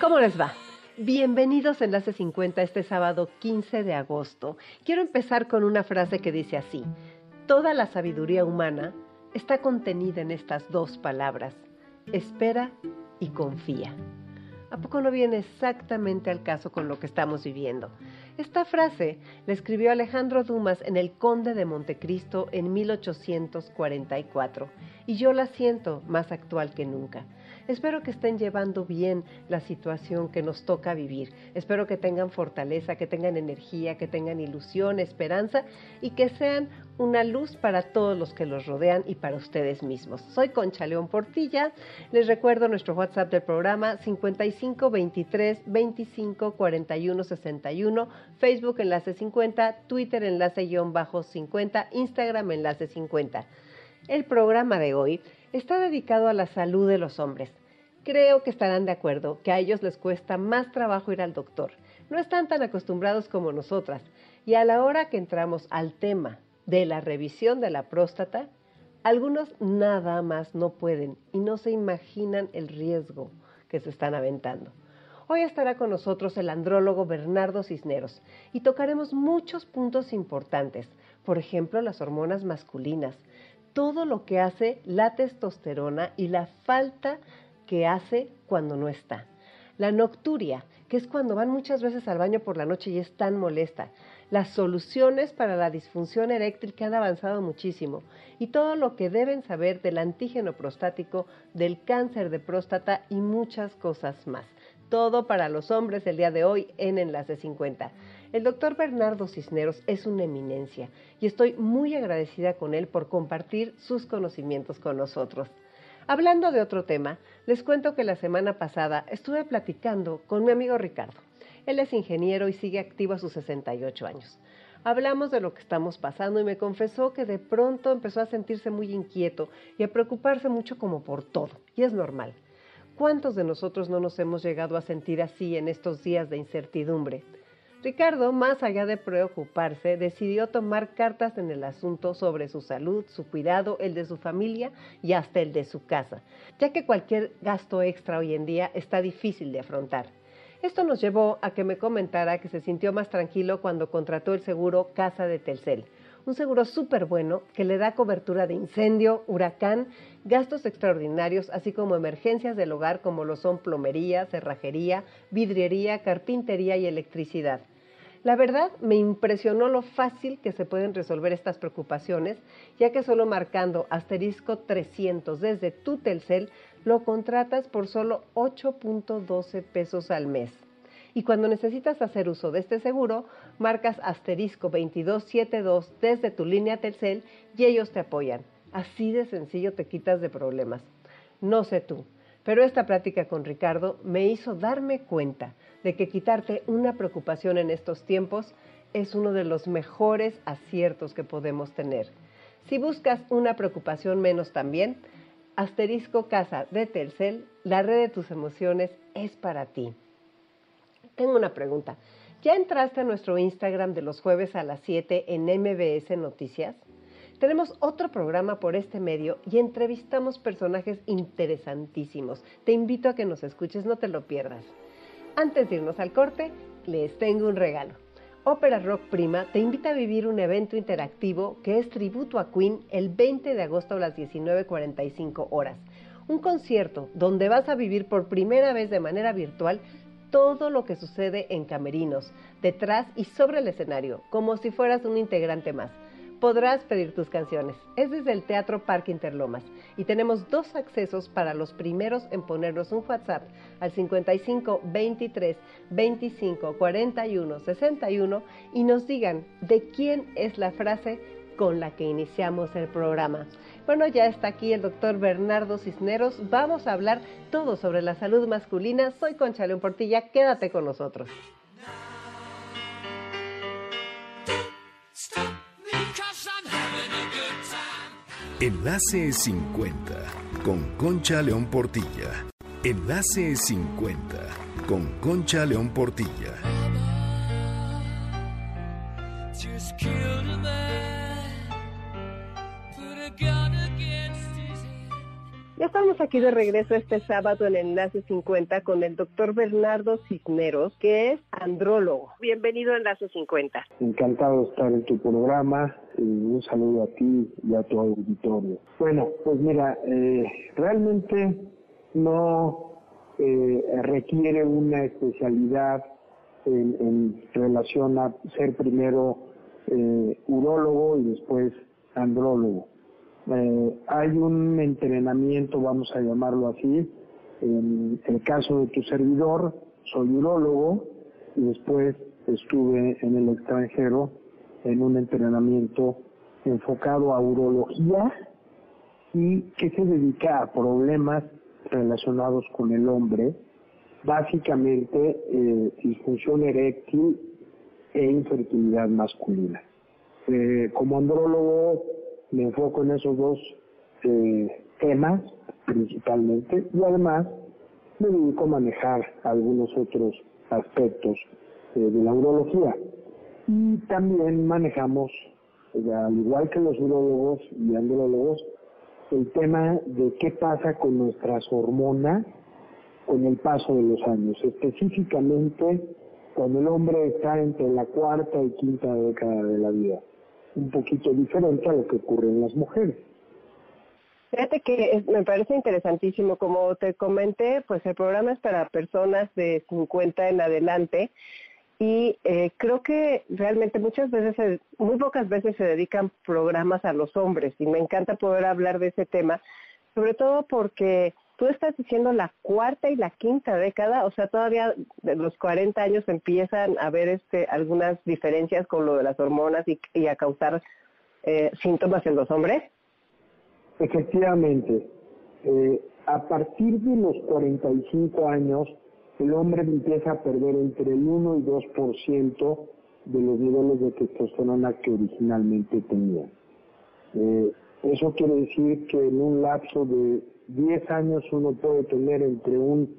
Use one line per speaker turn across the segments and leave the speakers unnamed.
¿Cómo les va? Bienvenidos a Enlace 50 este sábado 15 de agosto. Quiero empezar con una frase que dice así, toda la sabiduría humana está contenida en estas dos palabras, espera y confía. ¿A poco no viene exactamente al caso con lo que estamos viviendo? Esta frase la escribió Alejandro Dumas en El Conde de Montecristo en 1844 y yo la siento más actual que nunca. Espero que estén llevando bien la situación que nos toca vivir. Espero que tengan fortaleza, que tengan energía, que tengan ilusión, esperanza y que sean una luz para todos los que los rodean y para ustedes mismos. Soy Concha León Portilla. Les recuerdo nuestro WhatsApp del programa 55 23 25 41 61, Facebook enlace 50, Twitter enlace bajo 50, Instagram enlace 50. El programa de hoy está dedicado a la salud de los hombres. Creo que estarán de acuerdo que a ellos les cuesta más trabajo ir al doctor. No están tan acostumbrados como nosotras. Y a la hora que entramos al tema de la revisión de la próstata, algunos nada más no pueden y no se imaginan el riesgo que se están aventando. Hoy estará con nosotros el andrólogo Bernardo Cisneros y tocaremos muchos puntos importantes, por ejemplo las hormonas masculinas, todo lo que hace la testosterona y la falta que hace cuando no está. La nocturia, que es cuando van muchas veces al baño por la noche y es tan molesta. Las soluciones para la disfunción eréctil que han avanzado muchísimo. Y todo lo que deben saber del antígeno prostático, del cáncer de próstata y muchas cosas más. Todo para los hombres el día de hoy en Enlace 50. El doctor Bernardo Cisneros es una eminencia y estoy muy agradecida con él por compartir sus conocimientos con nosotros. Hablando de otro tema, les cuento que la semana pasada estuve platicando con mi amigo Ricardo. Él es ingeniero y sigue activo a sus 68 años. Hablamos de lo que estamos pasando y me confesó que de pronto empezó a sentirse muy inquieto y a preocuparse mucho como por todo, y es normal. ¿Cuántos de nosotros no nos hemos llegado a sentir así en estos días de incertidumbre? Ricardo, más allá de preocuparse, decidió tomar cartas en el asunto sobre su salud, su cuidado, el de su familia y hasta el de su casa, ya que cualquier gasto extra hoy en día está difícil de afrontar. Esto nos llevó a que me comentara que se sintió más tranquilo cuando contrató el seguro Casa de Telcel, un seguro súper bueno que le da cobertura de incendio, huracán, gastos extraordinarios, así como emergencias del hogar como lo son plomería, cerrajería, vidriería, carpintería y electricidad. La verdad me impresionó lo fácil que se pueden resolver estas preocupaciones, ya que solo marcando asterisco 300 desde tu Telcel lo contratas por solo 8.12 pesos al mes. Y cuando necesitas hacer uso de este seguro, marcas asterisco 2272 desde tu línea Telcel y ellos te apoyan. Así de sencillo te quitas de problemas. No sé tú, pero esta plática con Ricardo me hizo darme cuenta de que quitarte una preocupación en estos tiempos es uno de los mejores aciertos que podemos tener. Si buscas una preocupación menos también, asterisco casa de Telcel, la red de tus emociones es para ti. Tengo una pregunta. ¿Ya entraste a nuestro Instagram de los jueves a las 7 en MBS Noticias? Tenemos otro programa por este medio y entrevistamos personajes interesantísimos. Te invito a que nos escuches, no te lo pierdas. Antes de irnos al corte, les tengo un regalo. Ópera Rock Prima te invita a vivir un evento interactivo que es tributo a Queen el 20 de agosto a las 19.45 horas. Un concierto donde vas a vivir por primera vez de manera virtual todo lo que sucede en camerinos, detrás y sobre el escenario, como si fueras un integrante más podrás pedir tus canciones. Es desde el Teatro Parque Interlomas y tenemos dos accesos para los primeros en ponernos un WhatsApp al 55 23 25 41 61 y nos digan de quién es la frase con la que iniciamos el programa. Bueno, ya está aquí el doctor Bernardo Cisneros. Vamos a hablar todo sobre la salud masculina. Soy Concha León Portilla. Quédate con nosotros.
Enlace 50 con Concha León Portilla. Enlace 50 con Concha León Portilla.
Ya estamos aquí de regreso este sábado en Enlace 50 con el doctor Bernardo Cisneros, que es andrólogo. Bienvenido a Enlace 50.
Encantado de estar en tu programa y un saludo a ti y a tu auditorio. Bueno, pues mira, eh, realmente no eh, requiere una especialidad en, relación a ser primero eh, urólogo y después andrólogo eh, hay un entrenamiento, vamos a llamarlo así, en el caso de tu servidor, soy urologo y después estuve en el extranjero en un entrenamiento enfocado a urología y que se dedica a problemas relacionados con el hombre, básicamente eh, disfunción eréctil e infertilidad masculina. Eh, como andrólogo me enfoco en esos dos eh, temas principalmente y además me dedico a manejar algunos otros aspectos eh, de la urología. Y también manejamos, al igual que los urologos y andrólogos, el tema de qué pasa con nuestras hormonas con el paso de los años, específicamente cuando el hombre está entre la cuarta y quinta década de la vida un poquito diferente a lo que ocurre en las mujeres.
Fíjate que me parece interesantísimo, como te comenté, pues el programa es para personas de 50 en adelante y eh, creo que realmente muchas veces, muy pocas veces se dedican programas a los hombres y me encanta poder hablar de ese tema, sobre todo porque tú estás diciendo la cuarta y la quinta década, o sea, todavía de los 40 años empiezan a haber este, algunas diferencias con lo de las hormonas y, a causar eh, síntomas en los hombres.
Efectivamente, eh, a partir de los 45 años, el hombre empieza a perder entre el 1 y 2% de los niveles de testosterona que originalmente tenía. Eh, eso quiere decir que en un lapso de 10 años uno puede tener entre un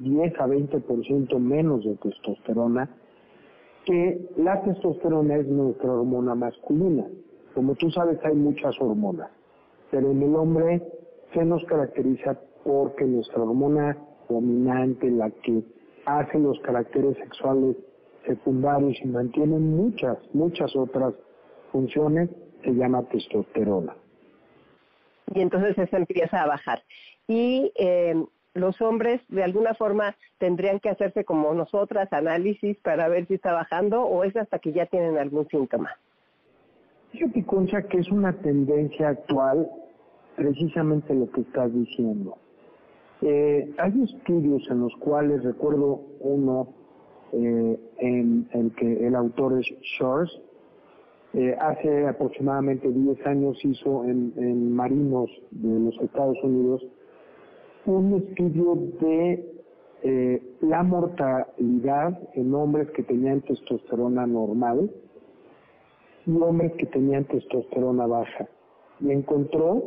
10 a 20% menos de testosterona, que la testosterona es nuestra hormona masculina. Como tú sabes, hay muchas hormonas, pero en el hombre se nos caracteriza porque nuestra hormona dominante, la que hace los caracteres sexuales secundarios y mantiene muchas, muchas otras funciones, se llama testosterona
y entonces eso empieza a bajar. Y eh, los hombres de alguna forma tendrían que hacerse como nosotras análisis para ver si está bajando o es hasta que ya tienen algún síntoma.
Fíjate, Concha, que es una tendencia actual precisamente lo que estás diciendo. Eh, hay estudios en los cuales recuerdo uno eh, en el que el autor es Shores, eh, hace aproximadamente 10 años hizo en, marinos de los Estados Unidos un estudio de eh, la mortalidad en hombres que tenían testosterona normal y hombres que tenían testosterona baja. Y encontró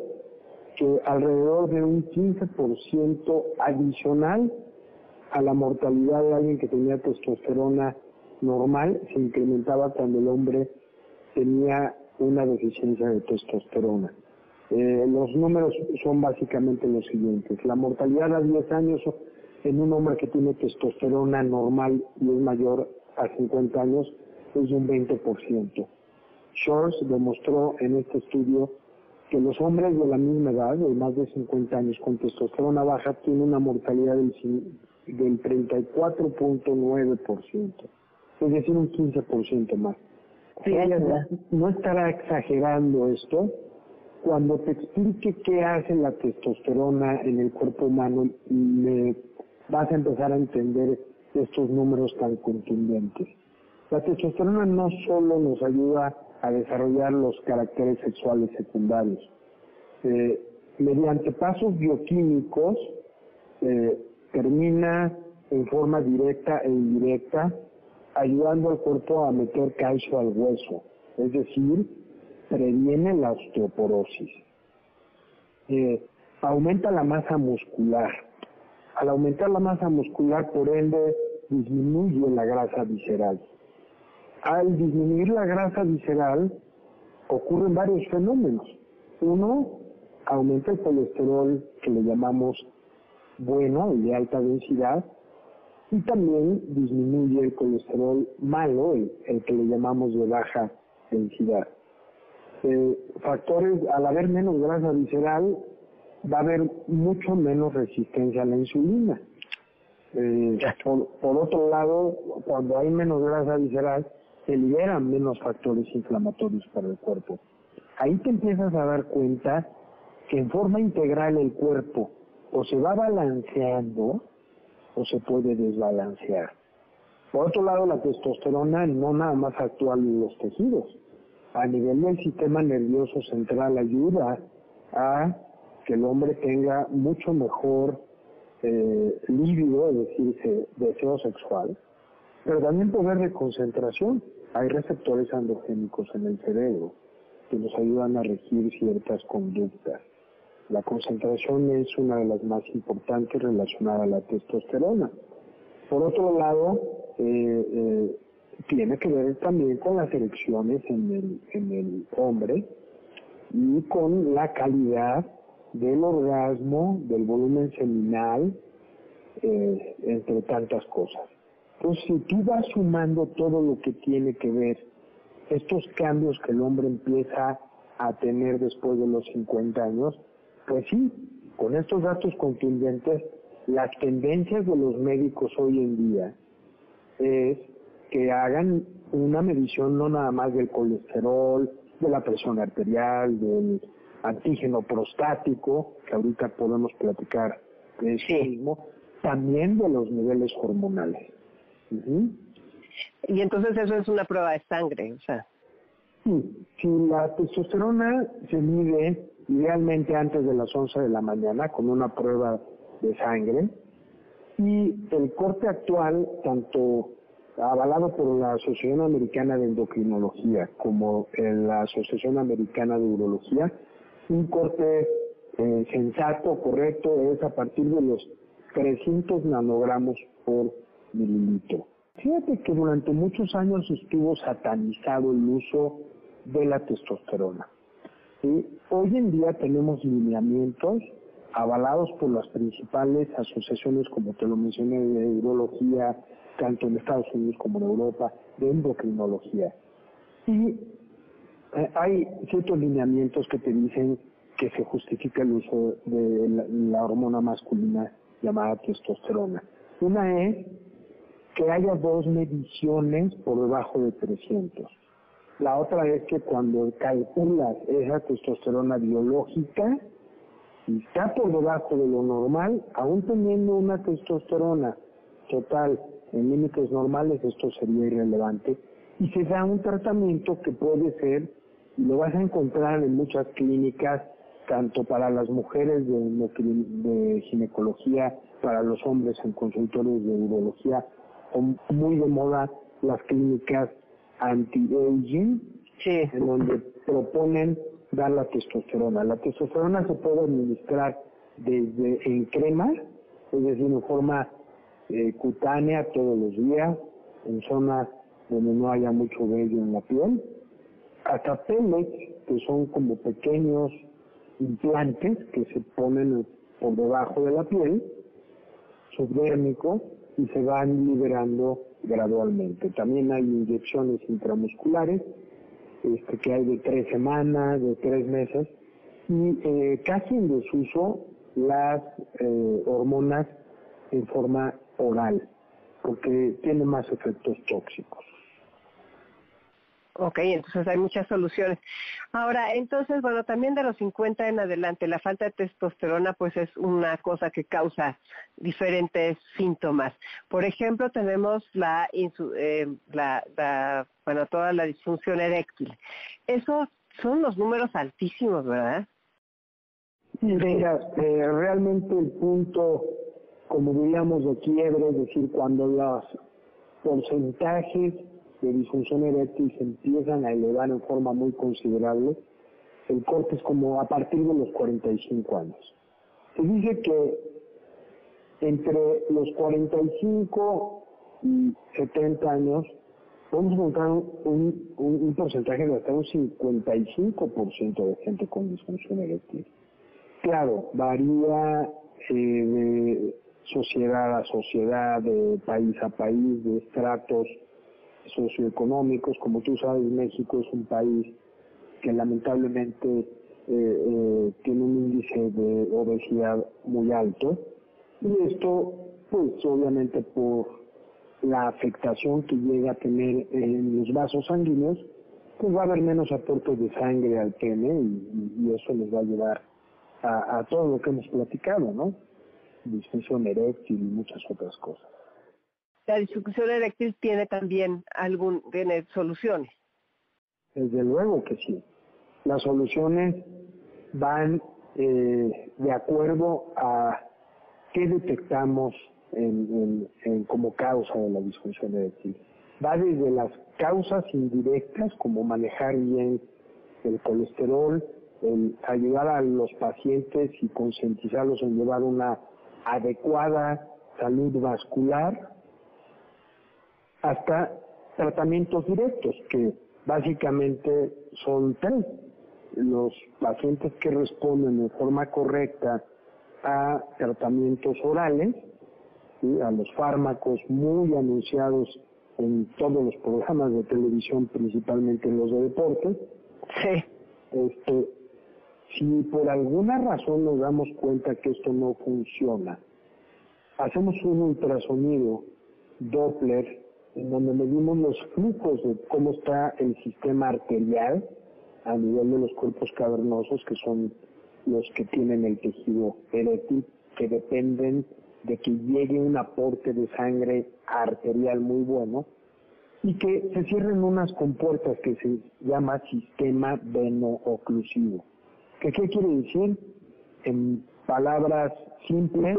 que alrededor de un 15% adicional a la mortalidad de alguien que tenía testosterona normal se incrementaba cuando el hombre tenía una deficiencia de testosterona. Eh, los números son básicamente los siguientes. La mortalidad a 10 años en un hombre que tiene testosterona normal y es mayor a 50 años es de un 20%. Shores demostró en este estudio que los hombres de la misma edad, de más de 50 años con testosterona baja, tienen una mortalidad del, del 34.9%, es decir, un 15% más. No estará exagerando esto. Cuando te explique qué hace la testosterona en el cuerpo humano, me vas a empezar a entender estos números tan contundentes. La testosterona no solo nos ayuda a desarrollar los caracteres sexuales secundarios, eh, mediante pasos bioquímicos, eh, termina en forma directa e indirecta ayudando al cuerpo a meter calcio al hueso, es decir, previene la osteoporosis. Eh, aumenta la masa muscular. Al aumentar la masa muscular, por ende, disminuye la grasa visceral. Al disminuir la grasa visceral, ocurren varios fenómenos. Uno, aumenta el colesterol que le llamamos bueno, el de alta densidad, y también disminuye el colesterol malo, el, que le llamamos de baja densidad. Eh, factores, al haber menos grasa visceral, va a haber mucho menos resistencia a la insulina. Eh, por, por, otro lado, cuando hay menos grasa visceral, se liberan menos factores inflamatorios para el cuerpo. Ahí te empiezas a dar cuenta que en forma integral el cuerpo o se va balanceando o se puede desbalancear. Por otro lado, la testosterona no nada más actúa en los tejidos. A nivel del sistema nervioso central ayuda a que el hombre tenga mucho mejor eh, es decir, deseo sexual, pero también poder de concentración. Hay receptores androgénicos en el cerebro que nos ayudan a regir ciertas conductas. La concentración es una de las más importantes relacionada a la testosterona. Por otro lado, eh, eh, tiene que ver también con las erecciones en el, en el hombre y con la calidad del orgasmo, del volumen seminal, eh, entre tantas cosas. Entonces, si tú vas sumando todo lo que tiene que ver, estos cambios que el hombre empieza a tener después de los 50 años, pues sí, con estos datos contundentes, las tendencias de los médicos hoy en día es que hagan una medición no nada más del colesterol, de la presión arterial, del antígeno prostático, que ahorita podemos platicar de eso mismo, también de los niveles hormonales.
Y entonces eso es una prueba de sangre, o sea.
Sí, si la testosterona se mide idealmente antes de las 11 de la mañana con una prueba de sangre y el corte actual, tanto avalado por la Asociación Americana de Endocrinología como la Asociación Americana de Urología, un corte eh, sensato, correcto, es a partir de los 300 nanogramos por mililitro. Fíjate que durante muchos años estuvo satanizado el uso de la testosterona. Hoy en día tenemos lineamientos avalados por las principales asociaciones, como te lo mencioné, de urología, tanto en Estados Unidos como en Europa, de endocrinología. Y eh, hay ciertos lineamientos que te dicen que se justifica el uso de la, la hormona masculina llamada testosterona. Una es que haya dos mediciones por debajo de 300. La otra es que cuando calculas esa testosterona biológica, y está por debajo de lo normal, aún teniendo una testosterona total en límites normales, esto sería irrelevante, y se da un tratamiento que puede ser, y lo vas a encontrar en muchas clínicas, tanto para las mujeres de, de ginecología, para los hombres en consultorios de urología, muy de moda las clínicas anti-aging, en donde proponen dar la testosterona. La testosterona se puede administrar desde en crema, es decir, en forma eh, cutánea todos los días, en zonas donde no haya mucho vello en la piel, hasta pellets, que son como pequeños implantes que se ponen por debajo de la piel, subdérmico, y se van liberando gradualmente. También hay inyecciones intramusculares, este, que hay de tres semanas, de tres meses, y eh, casi en desuso las eh, hormonas en forma oral, porque tienen más efectos tóxicos.
Ok, entonces hay muchas soluciones. Ahora, entonces, bueno, también de los 50 en adelante, la falta de testosterona pues es una cosa que causa diferentes síntomas. Por ejemplo, tenemos la, eh, la, bueno, toda la disfunción eréctil. Esos son los números altísimos, ¿verdad?
mira, eh, realmente el punto, como diríamos, de quiebre, es decir, cuando los porcentajes de disfunción eréctil se empiezan a elevar en forma muy considerable, el corte es como a partir de los 45 años. Se dice que entre los 45 y 70 años podemos encontrar un, porcentaje de hasta un 55% de gente con disfunción eréctil. Claro, varía eh, de sociedad a sociedad, de país a país, de estratos socioeconómicos. Como tú sabes, México es un país que lamentablemente eh, eh, tiene un índice de obesidad muy alto. Y esto, pues obviamente por la afectación que llega a tener en los vasos sanguíneos, pues va a haber menos aportes de sangre al pene y, eso les va a llevar a, a, todo lo que hemos platicado, ¿no? Disfunción eréctil y muchas otras cosas.
La disfunción eréctil tiene también algún, tiene soluciones.
Desde luego que sí. Las soluciones van eh, de acuerdo a qué detectamos en, como causa de la disfunción eréctil. Va desde las causas indirectas, como manejar bien el colesterol, el ayudar a los pacientes y concientizarlos en llevar una adecuada salud vascular, hasta tratamientos directos, que básicamente son tres. Los pacientes que responden de forma correcta a tratamientos orales, a los fármacos muy anunciados en todos los programas de televisión, principalmente en los de deportes. Este, si por alguna razón nos damos cuenta que esto no funciona, hacemos un ultrasonido Doppler en donde medimos los flujos de cómo está el sistema arterial, a nivel de los cuerpos cavernosos, que son los que tienen el tejido eréctil, que dependen de que llegue un aporte de sangre arterial muy bueno y que se cierren unas compuertas que se llama sistema veno-oclusivo. ¿Qué, ¿Qué quiere decir? En palabras simples,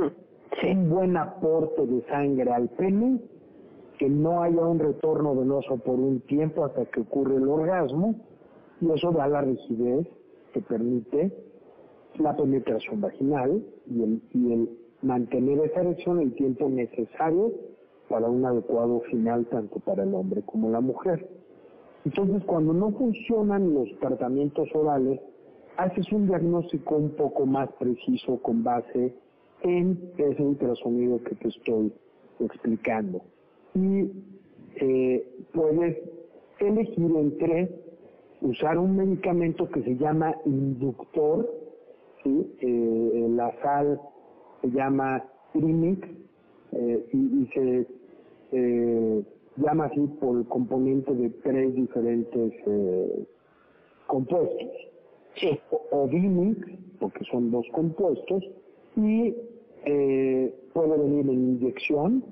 un buen aporte de sangre al pene, que no haya un retorno venoso por un tiempo hasta que ocurre el orgasmo, y eso da la rigidez que permite la penetración vaginal y el, y el mantener esa erección el tiempo necesario para un adecuado final tanto para el hombre como la mujer. Entonces, cuando no funcionan los tratamientos orales, haces un diagnóstico un poco más preciso con base en ese ultrasonido que te estoy explicando. Y eh, puedes elegir entre usar un medicamento que se llama inductor, ¿sí? Eh, la sal se llama Trimix eh, y, se eh, llama así por el componente de tres diferentes compuestos.
Sí.
O, Dimix, porque son dos compuestos, y puede venir en inyección,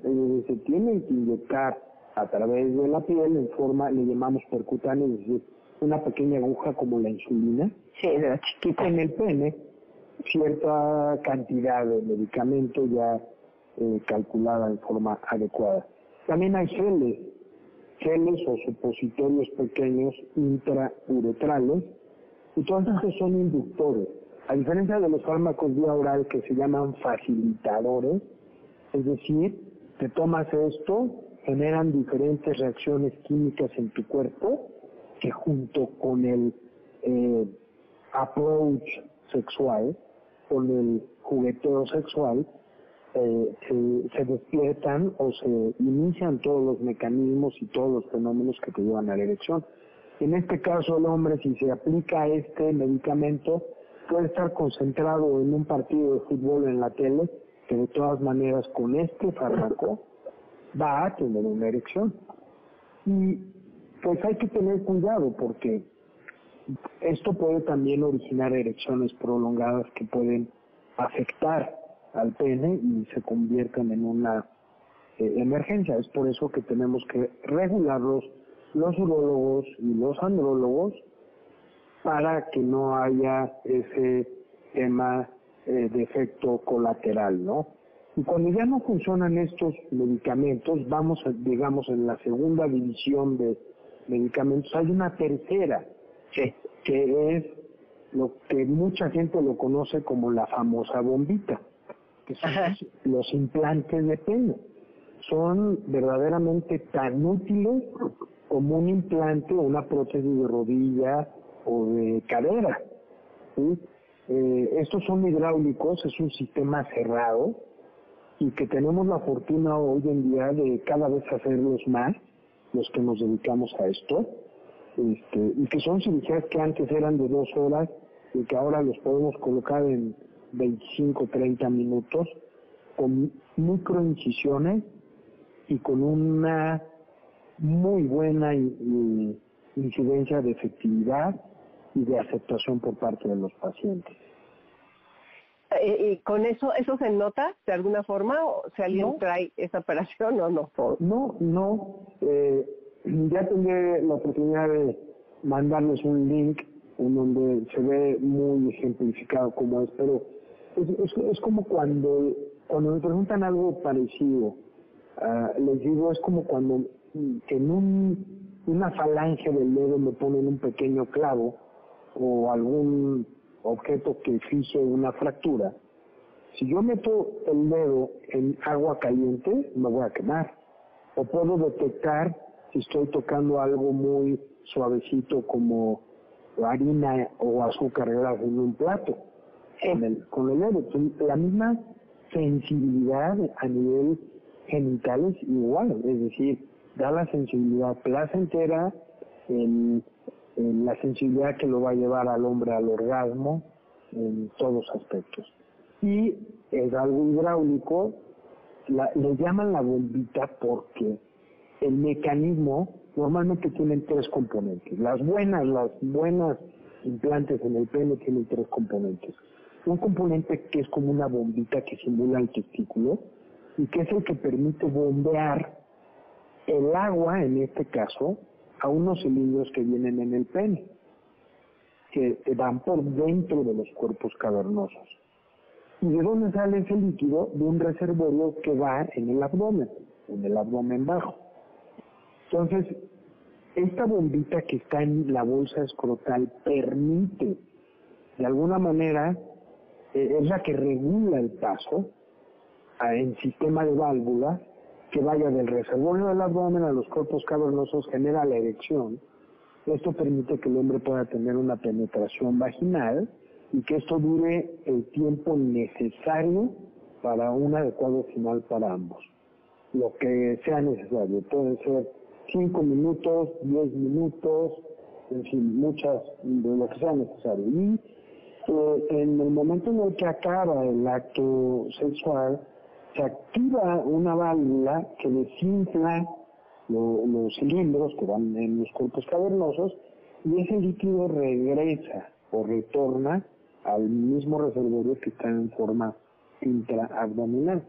se tiene que inyectar a través de la piel en forma, le llamamos percutánea, es decir, una pequeña aguja como la insulina,
sí, chiquita.
en el pene, cierta cantidad de medicamento ya eh, calculada en forma adecuada. También hay geles, geles o supositorios pequeños intrauretrales, y todos estos son inductores. A diferencia de los fármacos vía oral que se llaman facilitadores, es decir, te tomas esto, generan diferentes reacciones químicas en tu cuerpo que junto con el eh, approach sexual, con el jugueteo sexual, eh, se, despiertan o se inician todos los mecanismos y todos los fenómenos que te llevan a la erección. En este caso, el hombre, si se aplica este medicamento, puede estar concentrado en un partido de fútbol en la tele, que de todas maneras con este fármaco va a tener una erección. Y pues hay que tener cuidado porque esto puede también originar erecciones prolongadas que pueden afectar al pene y se conviertan en una eh, emergencia. Es por eso que tenemos que regularlos los urólogos y los andrólogos para que no haya ese tema eh, de efecto colateral, ¿no? Y cuando ya no funcionan estos medicamentos, vamos, digamos, en la segunda división de medicamentos, hay una tercera, que es lo que mucha gente lo conoce como la famosa bombita, que son los, implantes de pelo. Son verdaderamente tan útiles como un implante o una prótesis de rodilla o de cadera. Eh, estos son hidráulicos, es un sistema cerrado y que tenemos la fortuna hoy en día de cada vez hacerlos más, los que nos dedicamos a esto, este, y que son cirugías que antes eran de dos horas y que ahora los podemos colocar en 25, 30 minutos con microincisiones y con una muy buena incidencia de efectividad y de aceptación por parte de los pacientes.
Eh, ¿Y con eso eso se nota de alguna forma? ¿O si alguien trae esa operación o no?
No, no. Eh, ya tendré la oportunidad de mandarles un link en donde se ve muy ejemplificado cómo es, pero es, es, como cuando, cuando me preguntan algo parecido, ah, les digo, es como cuando en un, una falange del dedo me ponen un pequeño clavo o algún objeto que fije una fractura. Si yo meto el dedo en agua caliente, me voy a quemar. O puedo detectar si estoy tocando algo muy suavecito como harina o azúcar en un plato con el, con el dedo. La misma sensibilidad a nivel genital es igual, es decir, da la sensibilidad placentera, en, la sensibilidad que lo va a llevar al hombre al orgasmo en todos aspectos. Y es algo hidráulico, le llaman la bombita porque el mecanismo normalmente tienen tres componentes. Las buenas, las buenas implantes en el pene tienen tres componentes. Un componente que es como una bombita que simula el testículo y que es el que permite bombear el agua, en este caso, a unos cilindros que vienen en el pene, que van por dentro de los cuerpos cavernosos. ¿Y de dónde sale ese líquido? De un reservorio que va en el abdomen, en el abdomen bajo. Entonces, esta bombita que está en la bolsa escrotal permite, de alguna manera, eh, es la que regula el paso en sistema de válvulas que vaya del reservorio del abdomen a los cuerpos cavernosos, genera la erección. Esto permite que el hombre pueda tener una penetración vaginal y que esto dure el tiempo necesario para un adecuado final para ambos. Lo que sea necesario. Puede ser 5 minutos, 10 minutos, en fin, muchas, de lo que sea necesario. Y eh, en el momento en el que acaba el acto sexual, se activa una válvula que desinfla los cilindros que van en los cuerpos cavernosos y ese líquido regresa o retorna al mismo reservorio que está en forma intraabdominal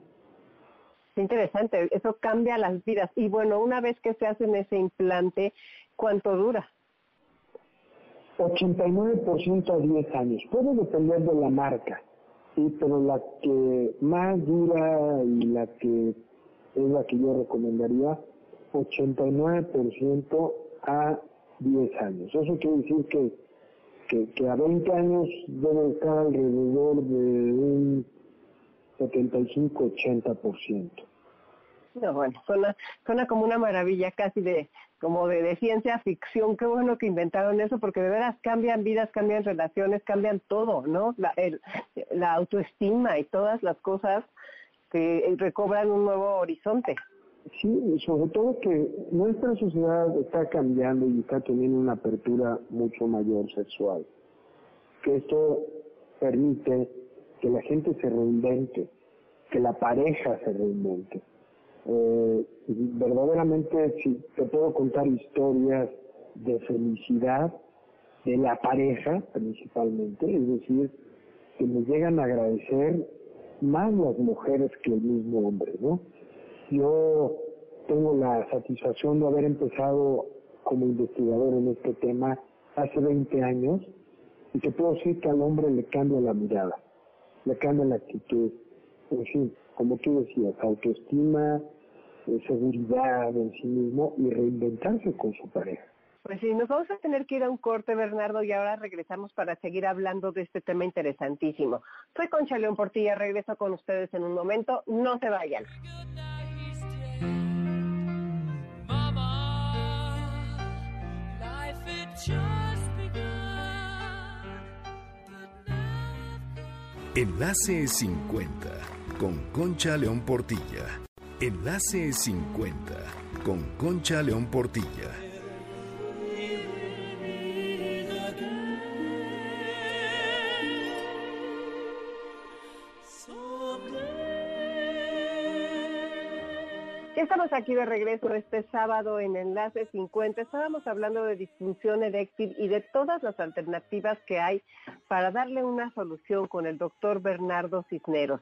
interesante, eso cambia las vidas. Y bueno, una vez que se hace ese implante, ¿cuánto dura?
89% a 10 años. Puede depender de la marca, sí, pero la que más dura y la que es la que yo recomendaría, 89% a 10 años. Eso quiere decir que, que, a 20 años debe estar alrededor de un 75-80%.
No, bueno, suena, suena como una maravilla casi de como de, ciencia ficción. Qué bueno que inventaron eso porque de veras cambian vidas, cambian relaciones, cambian todo, ¿no? La, el, la autoestima y todas las cosas que recobran un nuevo horizonte.
Sí, sobre todo que nuestra sociedad está cambiando y está teniendo una apertura mucho mayor sexual. Que esto permite que la gente se reinvente, que la pareja se reinvente. Eh, verdaderamente, si te puedo contar historias de felicidad de la pareja principalmente, es decir, que me llegan a agradecer más las mujeres que el mismo hombre, ¿no? Yo tengo la satisfacción de haber empezado como investigador en este tema hace 20 años y te puedo decir que al hombre le cambia la mirada le cambia la actitud, en fin, como tú decías, autoestima, seguridad en sí mismo y reinventarse con su pareja.
Pues sí, nos vamos a tener que ir a un corte, Bernardo, y ahora regresamos para seguir hablando de este tema interesantísimo. Soy Concha León Portilla, regreso con ustedes en un momento, no se vayan.
Enlace 50 con Concha León Portilla. Enlace 50 con Concha León Portilla.
estamos aquí de regreso este sábado en Enlace 50. Estábamos hablando de disfunción eréctil y de todas las alternativas que hay para darle una solución con el doctor Bernardo Cisneros.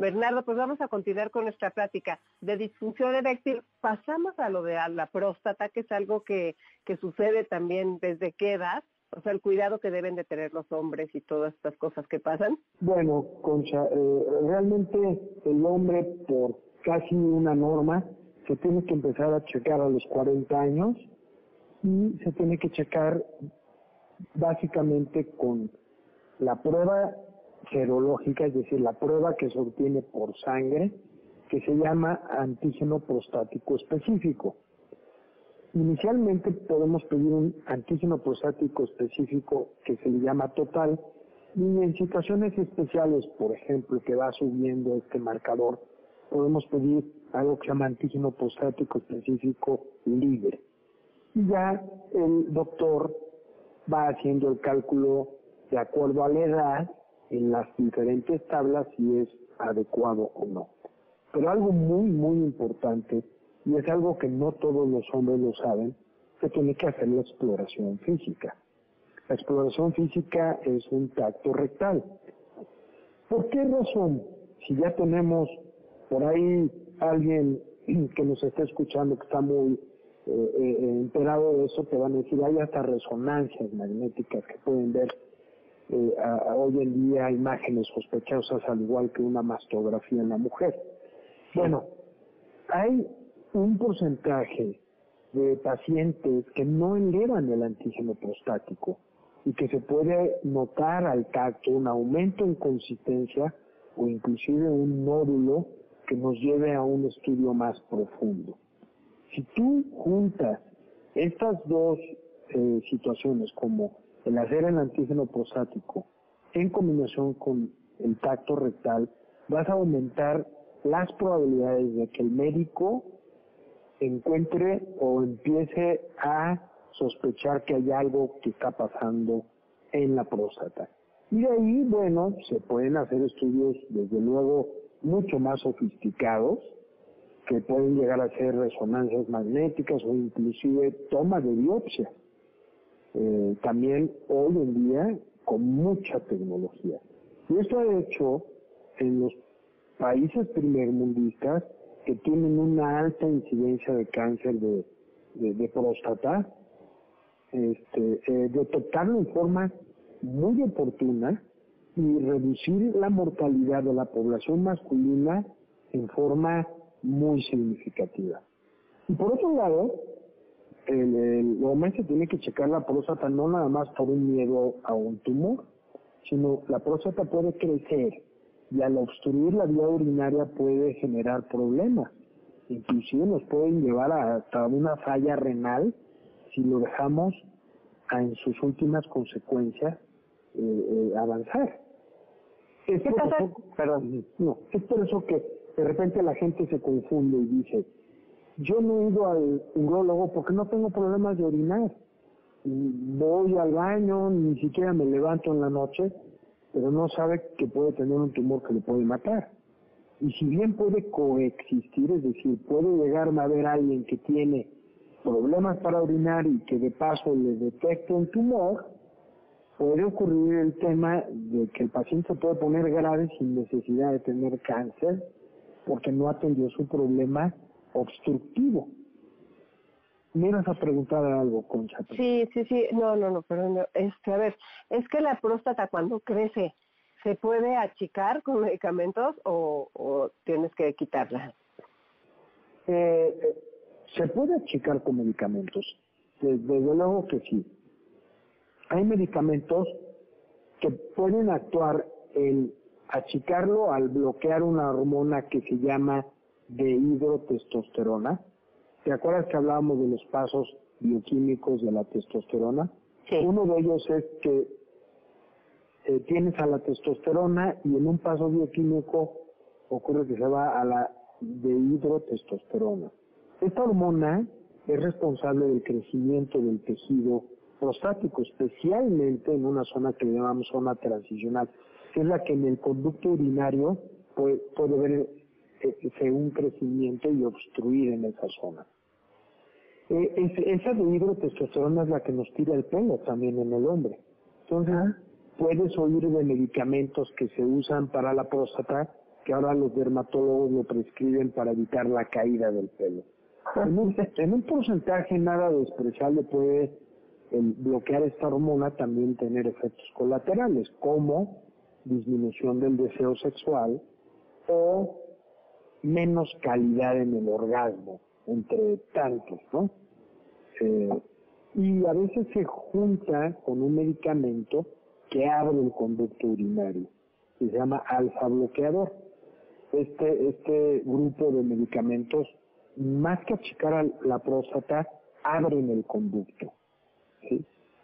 Bernardo, pues vamos a continuar con nuestra plática. De disfunción eréctil pasamos a lo de la próstata, que es algo que, que sucede también desde qué edad. O sea, el cuidado que deben de tener los hombres y todas estas cosas que pasan.
Bueno, Concha, eh, realmente el hombre por casi una norma se tiene que empezar a checar a los 40 años y se tiene que checar básicamente con la prueba serológica, es decir, la prueba que se obtiene por sangre, que se llama antígeno prostático específico. Inicialmente podemos pedir un antígeno prostático específico que se le llama total y en situaciones especiales, por ejemplo, que va subiendo este marcador, podemos pedir algo que se llama antígeno prostático específico libre. Y ya el doctor va haciendo el cálculo de acuerdo a la edad en las diferentes tablas si es adecuado o no. Pero algo muy, muy importante, y es algo que no todos los hombres lo saben, se tiene que hacer la exploración física. La exploración física es un tacto rectal. ¿Por qué razón? Si ya tenemos por ahí alguien que nos está escuchando que está muy eh, eh, enterado de eso, te van a decir, hay hasta resonancias magnéticas que pueden ver eh, hoy en día imágenes sospechosas al igual que una mastografía en la mujer. Bueno, hay un porcentaje de pacientes que no elevan el antígeno prostático y que se puede notar al tacto un aumento en consistencia o inclusive un nódulo que nos lleve a un estudio más profundo. Si tú juntas estas dos eh, situaciones como el hacer el antígeno prostático en combinación con el tacto rectal, vas a aumentar las probabilidades de que el médico encuentre o empiece a sospechar que hay algo que está pasando en la próstata. Y de ahí, bueno, se pueden hacer estudios, desde luego, mucho más sofisticados que pueden llegar a ser resonancias magnéticas o inclusive toma de biopsia. Eh, también hoy en día con mucha tecnología. Y esto ha hecho en los países primermundistas que tienen una alta incidencia de cáncer de, de, próstata, este, eh, detectarlo en forma muy oportuna y reducir la mortalidad de la población masculina en forma muy significativa. Y por otro lado, el, hombre se tiene que checar la próstata no nada más por un miedo a un tumor, sino la próstata puede crecer y al obstruir la vía urinaria puede generar problemas. Inclusive nos pueden llevar hasta una falla renal si lo dejamos en sus últimas consecuencias eh, eh, avanzar. Es por, eso, perdón, no, es por eso que de repente la gente se confunde y dice, yo no he ido al urologo porque no tengo problemas de orinar. Voy al baño, ni siquiera me levanto en la noche, pero no sabe que puede tener un tumor que le puede matar. Y si bien puede coexistir, es decir, puede llegarme a ver alguien que tiene problemas para orinar y que de paso le detecte un tumor, puede ocurrir el tema de que el paciente puede poner grave sin necesidad de tener cáncer porque no atendió su problema obstructivo. Me ibas a preguntar algo, Concha.
Sí, sí, sí. No, no, no, pero Este, a ver, es que la próstata cuando crece ¿Se puede achicar con medicamentos o, tienes que quitarla?
Eh, eh, se puede achicar con medicamentos. Desde, luego que sí. Hay medicamentos que pueden actuar en achicarlo al bloquear una hormona que se llama dehidrotestosterona. ¿Te acuerdas que hablábamos de los pasos bioquímicos de la testosterona? Sí. Uno de ellos es que eh, tienes a la testosterona y en un paso bioquímico ocurre que se va a la dehidrotestosterona. Esta hormona es responsable del crecimiento del tejido prostático, especialmente en una zona que le llamamos zona transicional, que es la que en el conducto urinario puede, puede ver eh, un crecimiento y obstruir en esa zona. Eh, es, esa dehidrotestosterona es la que nos tira el pelo también en el hombre. Entonces, puedes oír de medicamentos que se usan para la próstata, que ahora los dermatólogos lo prescriben para evitar la caída del pelo. En un, porcentaje nada despreciable puede el bloquear esta hormona también tener efectos colaterales, como disminución del deseo sexual o menos calidad en el orgasmo, entre tantos, ¿no? Eh, y a veces se junta con un medicamento que abre el conducto urinario, se llama alfa bloqueador. Este, este grupo de medicamentos, más que achicar la próstata, abren el conducto.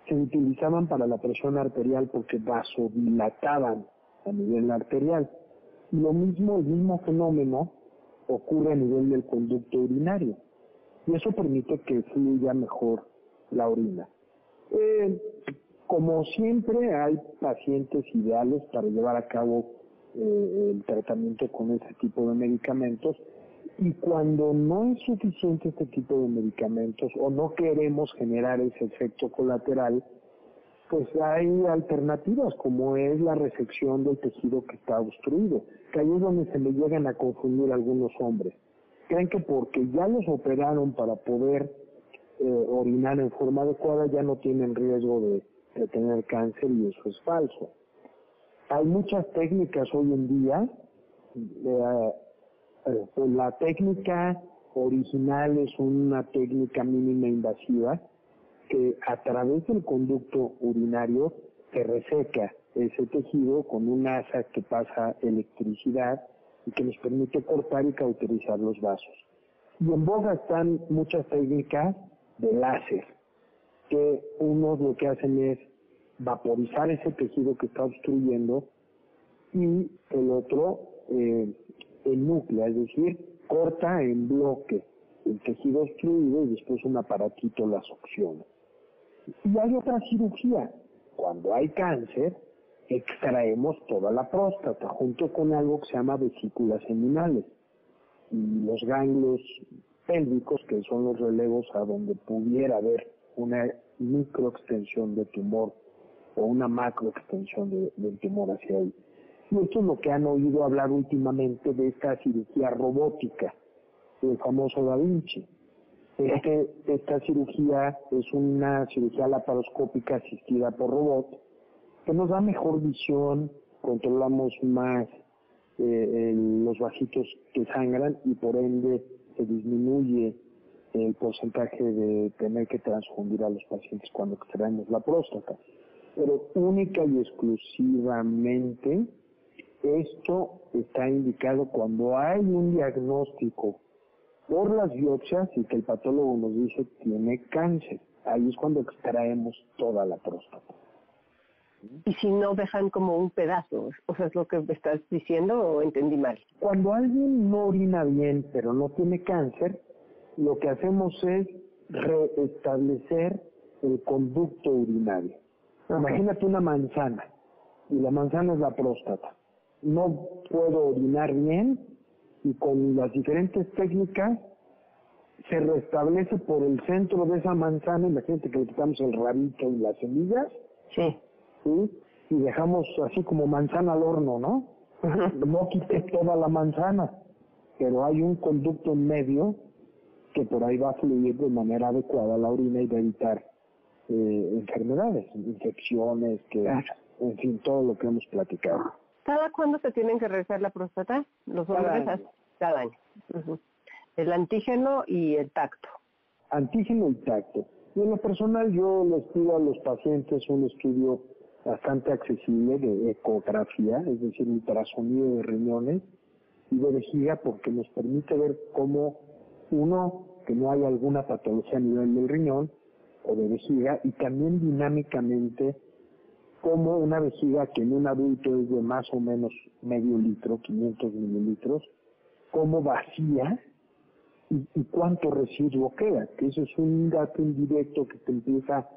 Se utilizaban para la presión arterial porque vasodilataban a nivel arterial. Y lo mismo, el mismo fenómeno ocurre a nivel del conducto urinario. Y eso permite que fluya mejor la orina. Eh, como siempre, hay pacientes ideales para llevar a cabo eh, el tratamiento con ese tipo de medicamentos y cuando no es suficiente este tipo de medicamentos o no queremos generar ese efecto colateral, pues hay alternativas como es la resección del tejido que está obstruido, que ahí es donde se le llegan a confundir algunos hombres. Creen que porque ya los operaron para poder eh, orinar en forma adecuada ya no tienen riesgo de de tener cáncer y eso es falso. Hay muchas técnicas hoy en día. Eh, eh, la técnica original es una técnica mínima invasiva que a través del conducto urinario se reseca ese tejido con un asa que pasa electricidad y que nos permite cortar y cauterizar los vasos. Y en boga están muchas técnicas de láser que unos lo que hacen es vaporizar ese tejido que está obstruyendo y el otro eh, el núcleo, es decir, corta en bloque el tejido obstruido y después un aparatito la succiona. Y hay otra cirugía. Cuando hay cáncer, extraemos toda la próstata junto con algo que se llama vesículas seminales y los ganglios pélvicos, que son los relevos a donde pudiera haber una microextensión de tumor o una macroextensión de, del tumor hacia ahí. Y esto es lo que han oído hablar últimamente de esta cirugía robótica, el famoso Da Vinci. Este, esta cirugía es una cirugía laparoscópica asistida por robot que nos da mejor visión, controlamos más eh, los vasitos que sangran y por ende se disminuye el porcentaje de tener que transfundir a los pacientes cuando extraemos la próstata. Pero única y exclusivamente esto está indicado cuando hay un diagnóstico por las biopsias y que el patólogo nos dice tiene cáncer. Ahí es cuando extraemos toda la próstata.
Y si no dejan como un pedazo, o sea, es lo que me estás diciendo o entendí mal.
Cuando alguien no orina bien pero no tiene cáncer, lo que hacemos es restablecer el conducto urinario. Imagínate una manzana y la manzana es la próstata. No puedo orinar bien y con las diferentes técnicas se restablece por el centro de esa manzana, imagínate que le quitamos el rabito y las semillas.
Sí.
¿sí? Y dejamos así como manzana al horno, ¿no? No quité toda la manzana, pero hay un conducto en medio que por ahí va a fluir de manera adecuada la orina y va a evitar eh, enfermedades, infecciones, que, en fin, todo lo que hemos platicado.
¿Cada cuándo se tienen que revisar la próstata? Los hombres
cada año.
Cada año. El antígeno y el tacto.
Antígeno y tacto. Y en lo personal yo les pido a los pacientes un estudio bastante accesible de ecografía, es decir, ultrasonido de riñones y de vejiga, porque nos permite ver cómo uno, que no hay alguna patología a nivel del riñón o de vejiga, y también dinámicamente cómo una vejiga que en un adulto es de más o menos medio litro, 500 mililitros, cómo vacía y, cuánto residuo queda, que eso es un dato indirecto que te empieza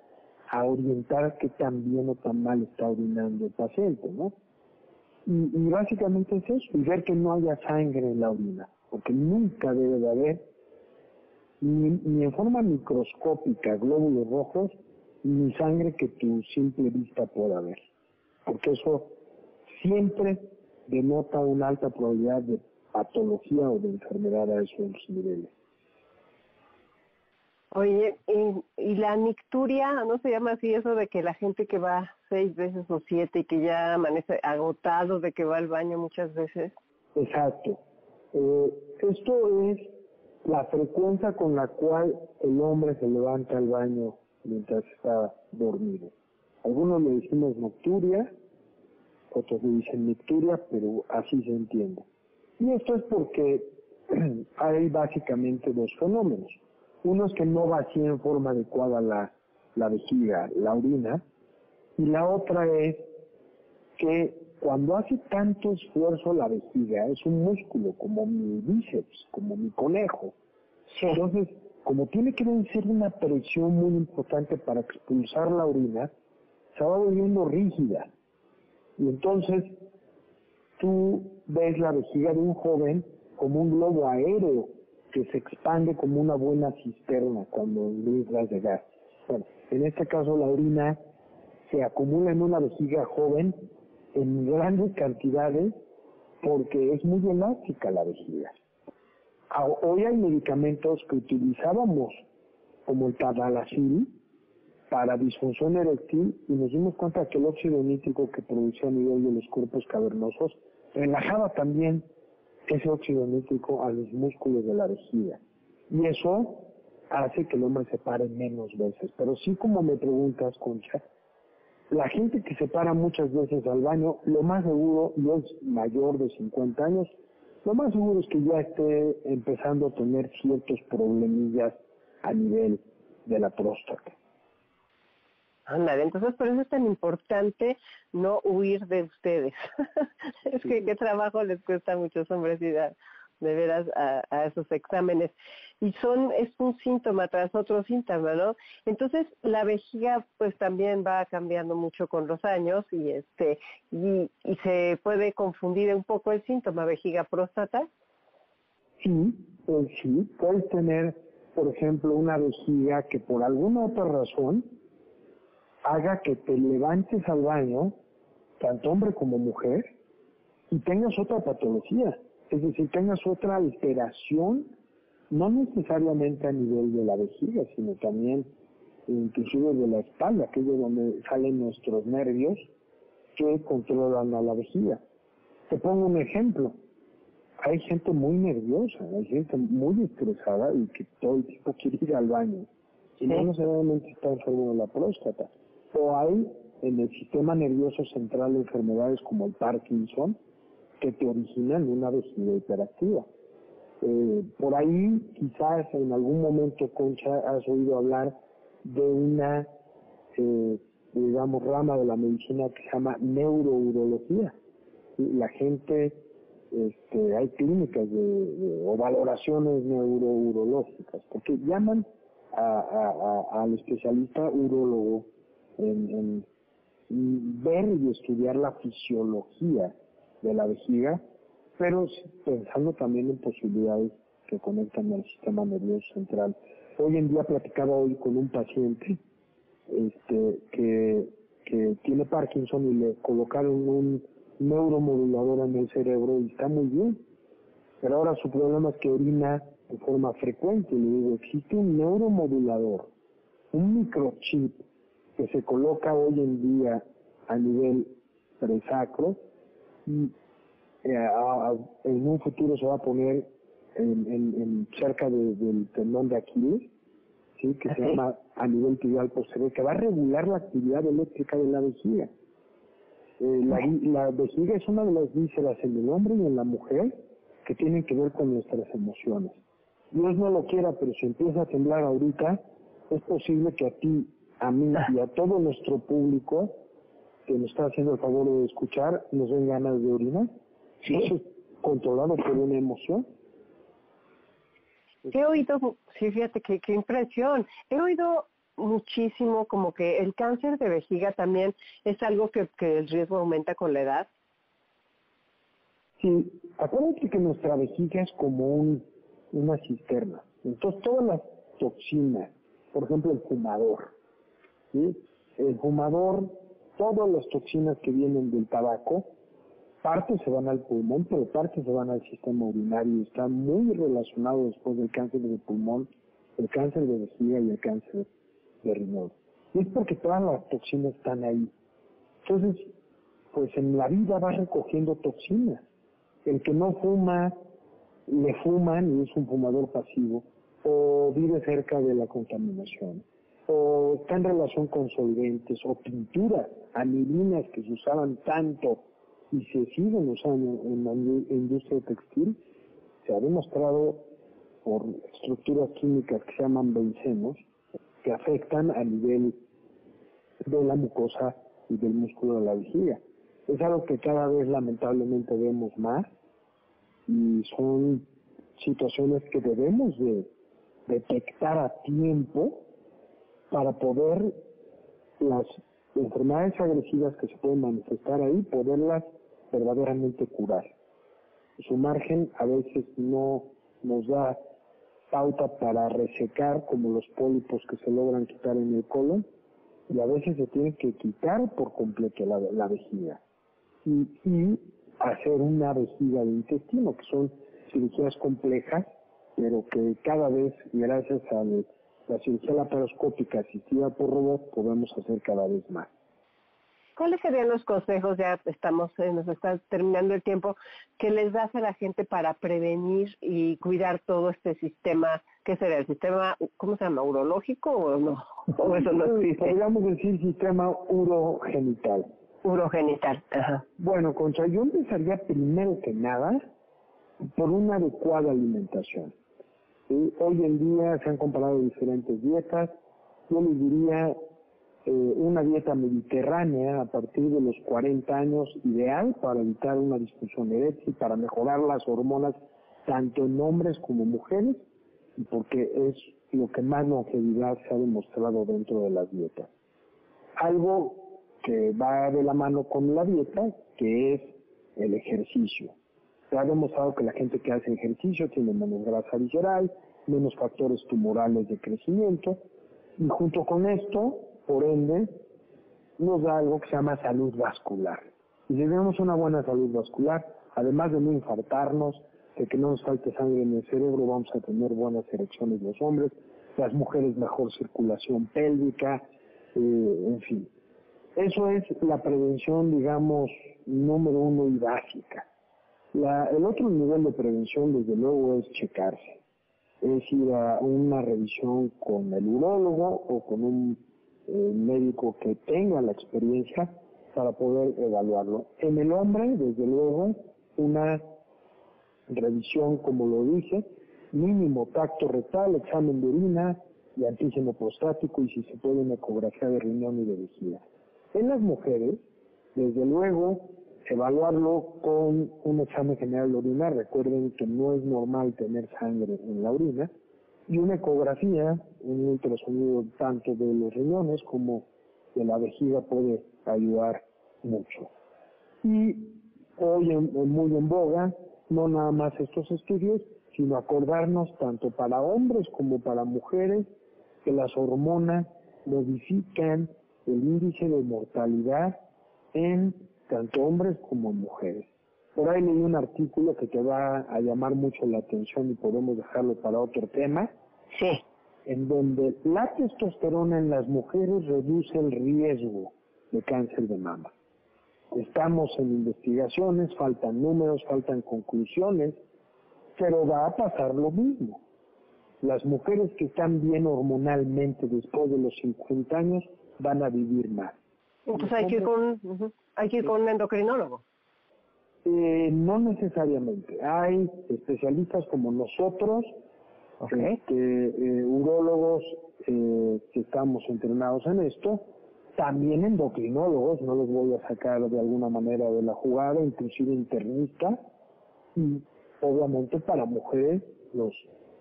a orientar qué tan bien o tan mal está orinando el paciente, ¿no? Y, y, básicamente es eso, y ver que no haya sangre en la orina, porque nunca debe de haber, ni, ni en forma microscópica, glóbulos rojos, ni sangre que tu simple vista pueda ver, porque eso siempre denota una alta probabilidad de patología o de enfermedad a esos niveles.
Oye, y, la nicturia, ¿no se llama así eso de que la gente que va seis veces o siete y que ya amanece agotado de que va al baño muchas veces?
Exacto. Eh, esto es la frecuencia con la cual el hombre se levanta al baño mientras está dormido. Algunos le decimos nocturia, otros le dicen nicturia, pero así se entiende. Y esto es porque hay básicamente dos fenómenos. Uno es que no vacía en forma adecuada la, la vejiga, la orina, y la otra es que cuando hace tanto esfuerzo la vejiga, es un músculo como mi bíceps, como mi conejo. Entonces, como tiene que vencer una presión muy importante para expulsar la orina, se va volviendo rígida. Y entonces tú ves la vejiga de un joven como un globo aéreo que se expande como una buena cisterna cuando entras de gas. Bueno, en este caso la orina se acumula en una vejiga joven en grandes cantidades porque es muy elástica la vejiga. Hoy hay medicamentos que utilizábamos como el tadalacil para disfunción eréctil y nos dimos cuenta que el óxido nítrico que producía a nivel de los cuerpos cavernosos relajaba también ese óxido nítrico a los músculos de la vejiga. Y eso hace que el hombre se pare menos veces. Pero sí como me preguntas, Concha, la gente que se para muchas veces al baño, lo más seguro, y es mayor de 50 años, lo más seguro es que ya esté empezando a tener ciertos problemillas a nivel de la próstata.
Ándale, entonces por eso es tan importante no huir de ustedes. es que qué trabajo les cuesta a muchos hombres a, de veras a, esos exámenes. Y son, es un síntoma tras otro síntoma, ¿no? Entonces la vejiga pues también va cambiando mucho con los años y este, y, y se puede confundir un poco el síntoma vejiga próstata.
Sí, pues sí, puedes tener, por ejemplo, una vejiga que por alguna otra razón haga que te levantes al baño, tanto hombre como mujer, y tengas otra patología. Es decir, tengas otra alteración, no necesariamente a nivel de la vejiga, sino también inclusive de la espalda, que es de donde salen nuestros nervios que controlan a la vejiga. Te pongo un ejemplo. Hay gente muy nerviosa, hay gente muy estresada y que todo el tiempo quiere ir al baño. Y no necesariamente está enfermo de la próstata o hay en el sistema nervioso central enfermedades como el Parkinson que te originan una vejiga hiperactiva. Eh, por ahí quizás en algún momento, Concha, has oído hablar de una, eh, digamos, rama de la medicina que se llama neurourología. La gente, este, hay clínicas de, o valoraciones neurourológicas, porque llaman al especialista urólogo en, ver y estudiar la fisiología de la vejiga, pero pensando también en posibilidades que conectan al sistema nervioso central. Hoy en día platicaba hoy con un paciente este, que, que tiene Parkinson y le colocaron un neuromodulador en el cerebro y está muy bien. Pero ahora su problema es que orina de forma frecuente. Le digo, existe un neuromodulador, un microchip que se coloca hoy en día a nivel presacro y eh, en un futuro se va a poner en, en, cerca del tendón de Aquiles, ¿sí? que se llama a nivel tibial posterior, que va a regular la actividad eléctrica de la vejiga. Eh, la, la, vejiga es una de las vísceras en el hombre y en la mujer que tienen que ver con nuestras emociones. Dios no lo quiera, pero si empieza a temblar ahorita, es posible que a ti, a mí y a todo nuestro público que nos está haciendo el favor de escuchar, nos den ganas de orinar. ¿Sí? controlado por una emoción.
He oído, sí, fíjate qué, qué impresión. He oído muchísimo como que el cáncer de vejiga también es algo que, que el riesgo aumenta con la edad.
Sí, acuérdate que nuestra vejiga es como un, una cisterna. Entonces todas las toxinas, por ejemplo el fumador, ¿sí? el fumador, todas las toxinas que vienen del tabaco, parte se van al pulmón, pero parte se van al sistema urinario está muy relacionado después del cáncer de pulmón, el cáncer de vejiga y el cáncer de riñón. Y es porque todas las toxinas están ahí. Entonces, pues en la vida va recogiendo toxinas. El que no fuma, le fuman y es un fumador pasivo, o vive cerca de la contaminación, o está en relación con solventes, o pinturas, anilinas que se usaban tanto y se siguen usando en la industria textil, se ha demostrado por estructuras químicas que se llaman bencenos, que afectan a nivel de la mucosa y del músculo de la vejiga. Es algo que cada vez lamentablemente vemos más y son situaciones que debemos de detectar a tiempo para poder las enfermedades agresivas que se pueden manifestar ahí, poderlas verdaderamente curar. Su margen a veces no nos da pauta para resecar como los pólipos que se logran quitar en el colon y a veces se tiene que quitar por completo la, la vejiga y, hacer una vejiga de intestino que son cirugías complejas pero que cada vez gracias a la cirugía laparoscópica asistida por robot podemos hacer cada vez más.
¿Cuáles serían los consejos? Ya estamos, eh, nos está terminando el tiempo, que les das a la gente para prevenir y cuidar todo este sistema, ¿qué sería? ¿El sistema, cómo se llama, urológico o no? ¿O
eso no existe? Podríamos decir sistema urogenital.
Urogenital, ajá.
Bueno, Concha, yo empezaría primero que nada por una adecuada alimentación. Hoy en día se han comparado diferentes dietas. Yo les diría eh, una dieta mediterránea a partir de los 40 años ideal para evitar una disfunción eréctil, para mejorar las hormonas tanto en hombres como mujeres porque es lo que más longevidad se ha demostrado dentro de las dietas. Algo que va de la mano con la dieta, que es el ejercicio. Se ha demostrado que la gente que hace ejercicio tiene menos grasa visceral, menos factores tumorales de crecimiento, y junto con esto, por ende, nos da algo que se llama salud vascular. Y si tenemos una buena salud vascular, además de no infartarnos, de que no nos falte sangre en el cerebro, vamos a tener buenas erecciones los hombres, las mujeres mejor circulación pélvica, eh, en fin. Eso es la prevención, digamos, número uno y básica. El otro nivel de prevención, desde luego, es checarse. Es ir a una revisión con el urólogo o con un médico que tenga la experiencia para poder evaluarlo. En el hombre, desde luego, una revisión, como lo dije, mínimo tacto rectal, examen de orina y antígeno prostático y si se puede una ecografía de riñón y de vejiga. En las mujeres, desde luego, evaluarlo con un examen general de orina. Recuerden que no es normal tener sangre en la orina y una ecografía, un ultrasonido tanto de los riñones como de la vejiga puede ayudar mucho. Y hoy muy en boga, no nada más estos estudios, sino acordarnos tanto para hombres como para mujeres que las hormonas modifican el índice de mortalidad en tanto hombres como mujeres. Por ahí leí un artículo que te va a llamar mucho la atención y podemos dejarlo para otro tema.
Sí.
En donde la testosterona en las mujeres reduce el riesgo de cáncer de mama. Estamos en investigaciones, faltan números, faltan conclusiones, pero va a pasar lo mismo. Las mujeres que están bien hormonalmente después de los 50 años van a vivir más.
Entonces hay que ir con, hay que ir con un endocrinólogo.
Eh, no necesariamente. Hay especialistas como nosotros, este, eh, urólogos eh, que estamos entrenados en esto, también endocrinólogos, no los voy a sacar de alguna manera de la jugada, inclusive internistas, y obviamente para mujeres los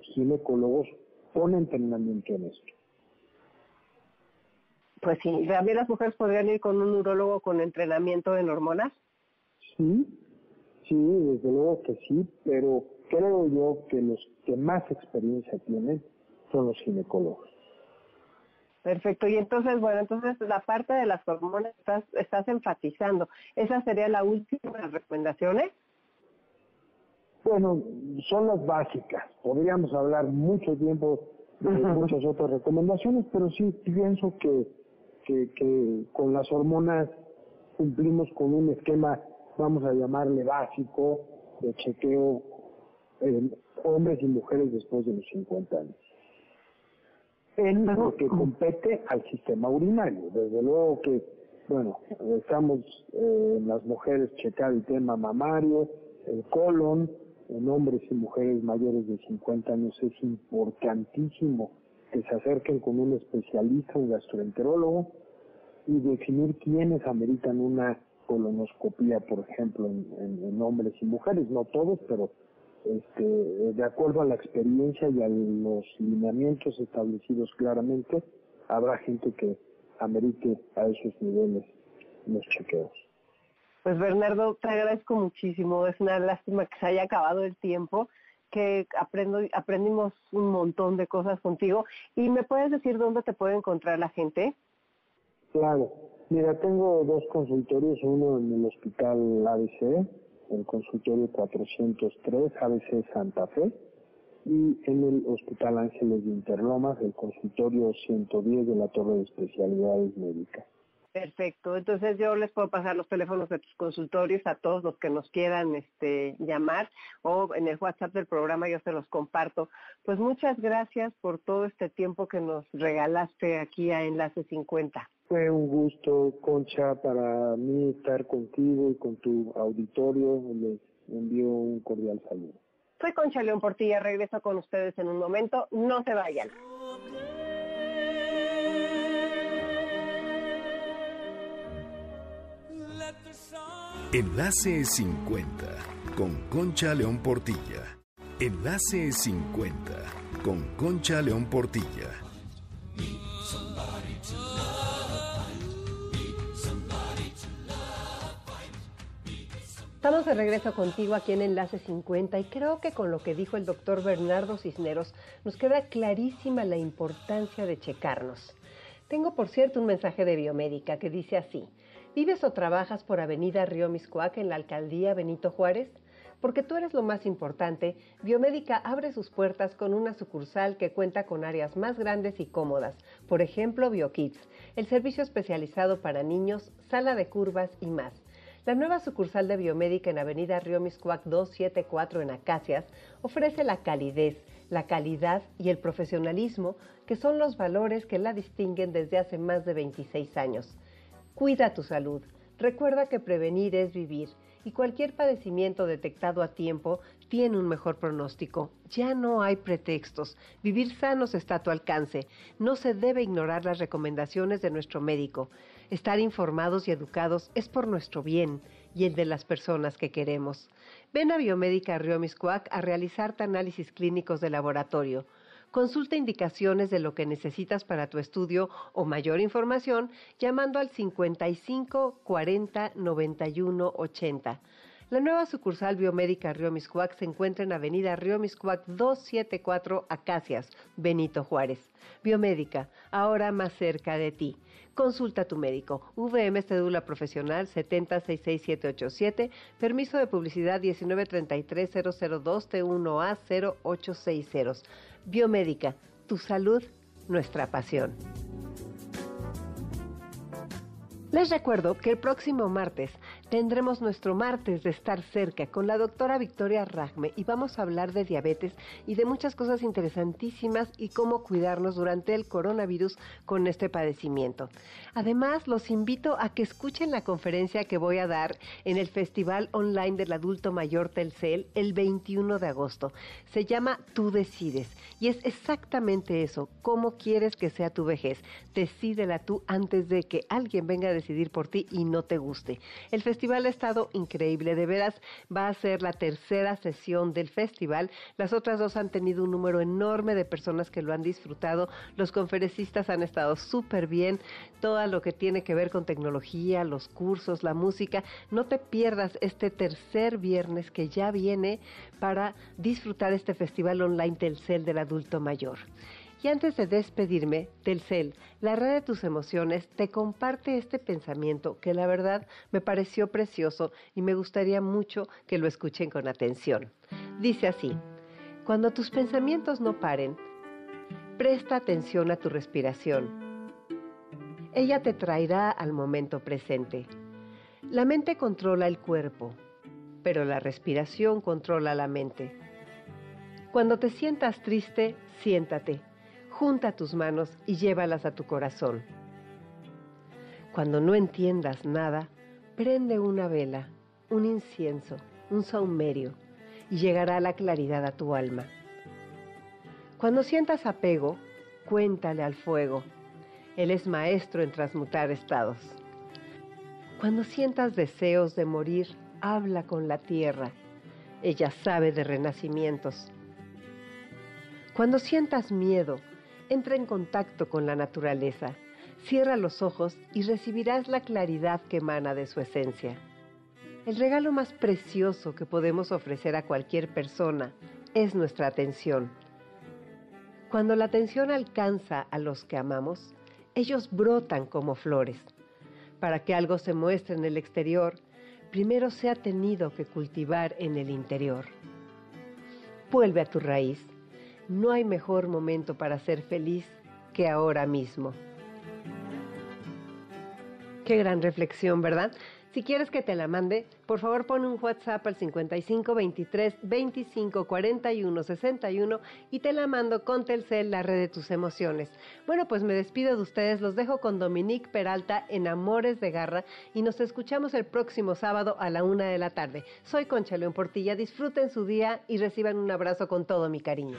ginecólogos con entrenamiento en esto.
Pues sí, también las mujeres podrían ir con un urólogo con entrenamiento en hormonas.
Sí, sí, desde luego que sí, pero creo yo que los que más experiencia tienen son los ginecólogos.
Perfecto, y entonces, bueno, entonces la parte de las hormonas estás, estás enfatizando. ¿Esa sería la última de las recomendaciones?
Bueno, son las básicas. Podríamos hablar mucho tiempo de muchas otras recomendaciones, pero sí pienso que, que, que con las hormonas cumplimos con un esquema, vamos a llamarle básico, de chequeo en hombres y mujeres después de los 50 años. En lo que compete al sistema urinario. Desde luego que, bueno, estamos eh, en las mujeres checar el tema mamario, el colon, en hombres y mujeres mayores de 50 años es importantísimo que se acerquen con un especialista, un gastroenterólogo, y definir quiénes ameritan una colonoscopia, por ejemplo, en, hombres y mujeres, no todos, pero este, de acuerdo a la experiencia y a los lineamientos establecidos claramente, habrá gente que amerite a esos niveles los chequeos.
Pues Bernardo, te agradezco muchísimo. Es una lástima que se haya acabado el tiempo, que aprendo, aprendimos un montón de cosas contigo. ¿Y me puedes decir dónde te puede encontrar la gente?
Claro. Mira, tengo dos consultorios, uno en el Hospital ABC, el consultorio 403 ABC Santa Fe, y en el Hospital Ángeles de Interlomas, el consultorio 110 de la Torre de Especialidades Médicas.
Perfecto. Entonces yo les puedo pasar los teléfonos de tus consultorios a todos los que nos quieran este, llamar o en el WhatsApp del programa yo se los comparto. Pues muchas gracias por todo este tiempo que nos regalaste aquí a Enlace 50.
Fue un gusto, Concha, para mí estar contigo y con tu auditorio. Les envío un cordial saludo.
Soy Concha León Portilla, regreso con ustedes en un momento. No se vayan.
Enlace 50 con Concha León Portilla. Enlace 50 con Concha León Portilla.
Estamos de regreso contigo aquí en Enlace 50 y creo que con lo que dijo el doctor Bernardo Cisneros nos queda clarísima la importancia de checarnos. Tengo por cierto un mensaje de biomédica que dice así. ¿Vives o trabajas por Avenida Río Miscuac en la alcaldía Benito Juárez? Porque tú eres lo más importante, Biomédica abre sus puertas con una sucursal que cuenta con áreas más grandes y cómodas, por ejemplo BioKids, el servicio especializado para niños, sala de curvas y más. La nueva sucursal de Biomédica en Avenida Río Miscuac 274 en Acacias ofrece la calidez, la calidad y el profesionalismo que son los valores que la distinguen desde hace más de 26 años. Cuida tu salud. Recuerda que prevenir es vivir y cualquier padecimiento detectado a tiempo tiene un mejor pronóstico. Ya no hay pretextos. Vivir sanos está a tu alcance. No se debe ignorar las recomendaciones de nuestro médico. Estar informados y educados es por nuestro bien y el de las personas que queremos. Ven a Biomédica Río Miscuac a realizarte análisis clínicos de laboratorio Consulta indicaciones de lo que necesitas para tu estudio o mayor información llamando al 55 40 91 80. La nueva sucursal biomédica Río Miscuac se encuentra en Avenida Río Miscuac 274 Acacias, Benito Juárez. Biomédica, ahora más cerca de ti. Consulta a tu médico. VM cédula profesional 7066787, permiso de publicidad 1933002 T1A 0860. Biomédica, tu salud, nuestra pasión. Les recuerdo que el próximo martes tendremos nuestro martes de estar cerca con la doctora Victoria Ragme y vamos a hablar de diabetes y de muchas cosas interesantísimas y cómo cuidarnos durante el coronavirus con este padecimiento. Además, los invito a que escuchen la conferencia que voy a dar en el Festival Online del Adulto Mayor Telcel el 21 de agosto. Se llama Tú decides y es exactamente eso, cómo quieres que sea tu vejez. Decídela tú antes de que alguien venga a decidir por ti y no te guste. Ha estado increíble, de veras va a ser la tercera sesión del festival. Las otras dos han tenido un número enorme de personas que lo han disfrutado. Los conferencistas han estado súper bien. Todo lo que tiene que ver con tecnología, los cursos, la música. No te pierdas este tercer viernes que ya viene para disfrutar este festival online Telcel del adulto mayor. Y antes de despedirme, Telcel, la red de tus emociones, te comparte este pensamiento que la verdad me pareció precioso y me gustaría mucho que lo escuchen con atención. Dice así, cuando tus pensamientos no paren, presta atención a tu respiración. Ella te traerá al momento presente. La mente controla el cuerpo, pero la respiración controla la mente. Cuando te sientas triste, siéntate junta tus manos y llévalas a tu corazón. Cuando no entiendas nada, prende una vela, un incienso, un saumerio, y llegará la claridad a tu alma. Cuando sientas apego, cuéntale al fuego. Él es maestro en transmutar estados. Cuando sientas deseos de morir, habla con la tierra. Ella sabe de renacimientos. Cuando sientas miedo, entra en contacto con la naturaleza, cierra los ojos y recibirás la claridad que emana de su esencia. El regalo más precioso que podemos ofrecer a cualquier persona es nuestra atención. Cuando la atención alcanza a los que amamos, ellos brotan como flores. Para que algo se muestre en el exterior, primero se ha tenido que cultivar en el interior. Vuelve a tu raíz no hay mejor momento para ser feliz que ahora mismo. Qué gran reflexión, ¿verdad? Si quieres que te la mande, por favor pon un WhatsApp al 55 23 25 41 61 y te la mando con Telcel, la red de tus emociones. Bueno, pues me despido de ustedes, los dejo con Dominique Peralta en Amores de Garra y nos escuchamos el próximo sábado a la una de la tarde. Soy Concha León Portilla, disfruten su día y reciban un abrazo con todo mi cariño.